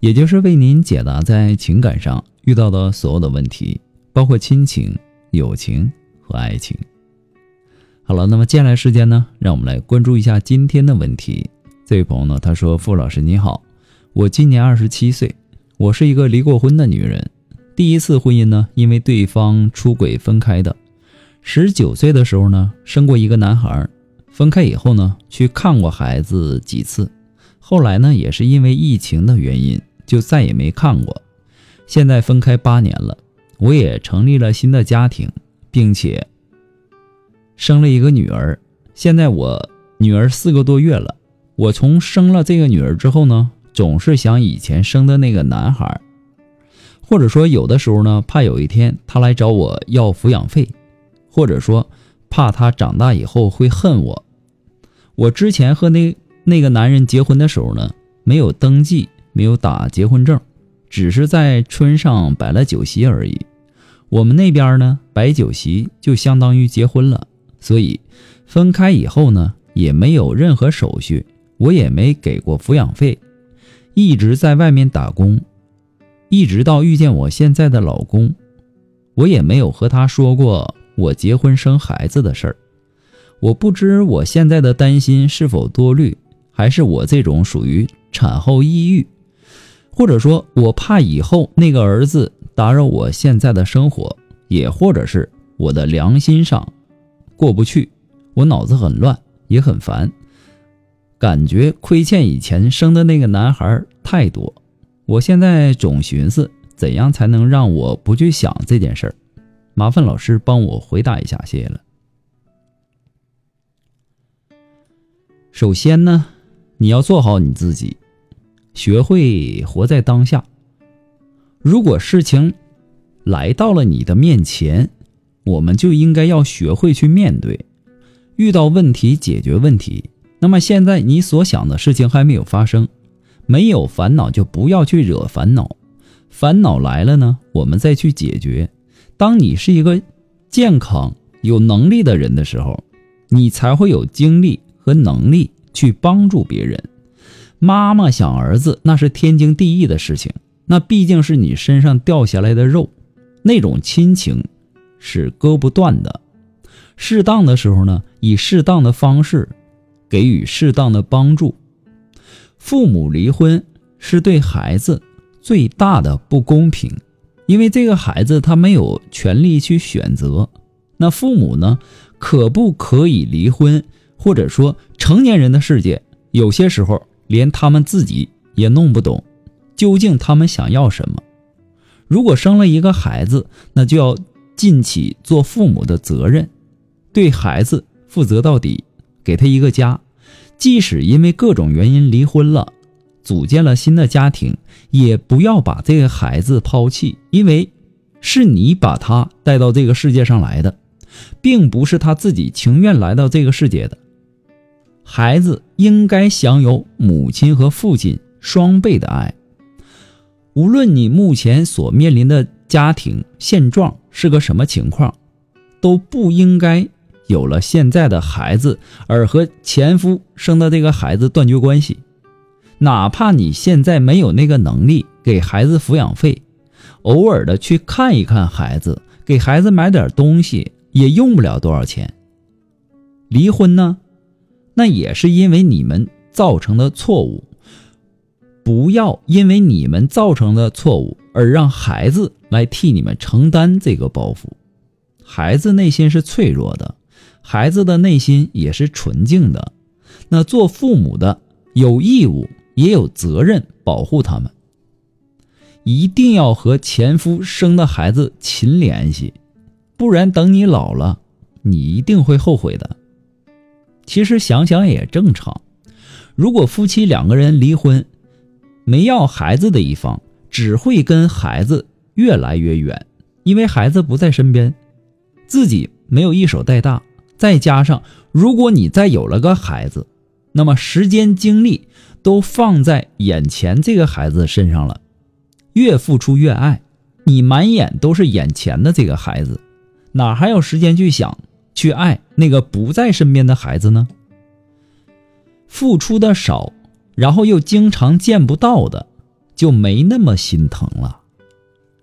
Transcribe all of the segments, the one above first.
也就是为您解答在情感上遇到的所有的问题，包括亲情、友情和爱情。好了，那么接下来时间呢，让我们来关注一下今天的问题。这位朋友呢，他说：“傅老师你好，我今年二十七岁，我是一个离过婚的女人。第一次婚姻呢，因为对方出轨分开的。十九岁的时候呢，生过一个男孩，分开以后呢，去看过孩子几次，后来呢，也是因为疫情的原因。”就再也没看过。现在分开八年了，我也成立了新的家庭，并且生了一个女儿。现在我女儿四个多月了。我从生了这个女儿之后呢，总是想以前生的那个男孩，或者说有的时候呢，怕有一天他来找我要抚养费，或者说怕他长大以后会恨我。我之前和那那个男人结婚的时候呢，没有登记。没有打结婚证，只是在村上摆了酒席而已。我们那边呢，摆酒席就相当于结婚了，所以分开以后呢，也没有任何手续，我也没给过抚养费，一直在外面打工，一直到遇见我现在的老公，我也没有和他说过我结婚生孩子的事儿。我不知我现在的担心是否多虑，还是我这种属于产后抑郁。或者说我怕以后那个儿子打扰我现在的生活，也或者是我的良心上过不去，我脑子很乱，也很烦，感觉亏欠以前生的那个男孩太多。我现在总寻思怎样才能让我不去想这件事儿，麻烦老师帮我回答一下，谢谢了。首先呢，你要做好你自己。学会活在当下。如果事情来到了你的面前，我们就应该要学会去面对，遇到问题解决问题。那么现在你所想的事情还没有发生，没有烦恼就不要去惹烦恼。烦恼来了呢，我们再去解决。当你是一个健康有能力的人的时候，你才会有精力和能力去帮助别人。妈妈想儿子，那是天经地义的事情。那毕竟是你身上掉下来的肉，那种亲情是割不断的。适当的时候呢，以适当的方式给予适当的帮助。父母离婚是对孩子最大的不公平，因为这个孩子他没有权利去选择。那父母呢，可不可以离婚？或者说，成年人的世界有些时候。连他们自己也弄不懂，究竟他们想要什么。如果生了一个孩子，那就要尽起做父母的责任，对孩子负责到底，给他一个家。即使因为各种原因离婚了，组建了新的家庭，也不要把这个孩子抛弃，因为是你把他带到这个世界上来的，并不是他自己情愿来到这个世界的。孩子应该享有母亲和父亲双倍的爱。无论你目前所面临的家庭现状是个什么情况，都不应该有了现在的孩子而和前夫生的这个孩子断绝关系。哪怕你现在没有那个能力给孩子抚养费，偶尔的去看一看孩子，给孩子买点东西，也用不了多少钱。离婚呢？那也是因为你们造成的错误，不要因为你们造成的错误而让孩子来替你们承担这个包袱。孩子内心是脆弱的，孩子的内心也是纯净的。那做父母的有义务也有责任保护他们。一定要和前夫生的孩子勤联系，不然等你老了，你一定会后悔的。其实想想也正常，如果夫妻两个人离婚，没要孩子的一方只会跟孩子越来越远，因为孩子不在身边，自己没有一手带大，再加上如果你再有了个孩子，那么时间精力都放在眼前这个孩子身上了，越付出越爱，你满眼都是眼前的这个孩子，哪还有时间去想去爱那个不在身边的孩子呢？付出的少，然后又经常见不到的，就没那么心疼了。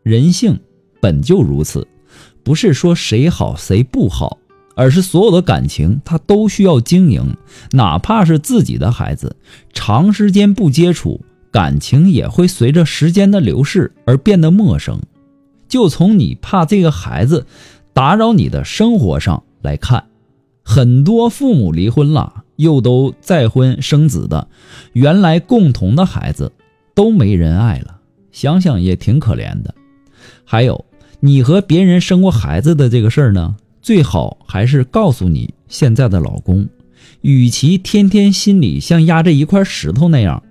人性本就如此，不是说谁好谁不好，而是所有的感情它都需要经营，哪怕是自己的孩子，长时间不接触，感情也会随着时间的流逝而变得陌生。就从你怕这个孩子打扰你的生活上来看，很多父母离婚了。又都再婚生子的，原来共同的孩子都没人爱了，想想也挺可怜的。还有，你和别人生过孩子的这个事儿呢，最好还是告诉你现在的老公，与其天天心里像压着一块石头那样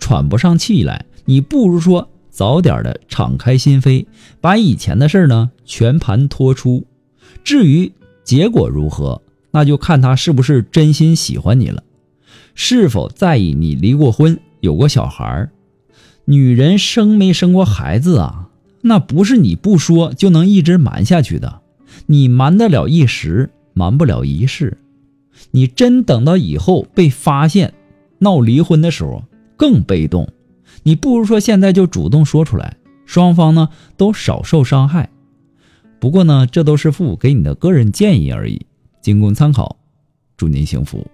喘不上气来，你不如说早点的敞开心扉，把以前的事儿呢全盘托出。至于结果如何？那就看他是不是真心喜欢你了，是否在意你离过婚有过小孩儿女人生没生过孩子啊？那不是你不说就能一直瞒下去的。你瞒得了一时，瞒不了一世。你真等到以后被发现闹离婚的时候更被动。你不如说现在就主动说出来，双方呢都少受伤害。不过呢，这都是父母给你的个人建议而已。仅供参考，祝您幸福。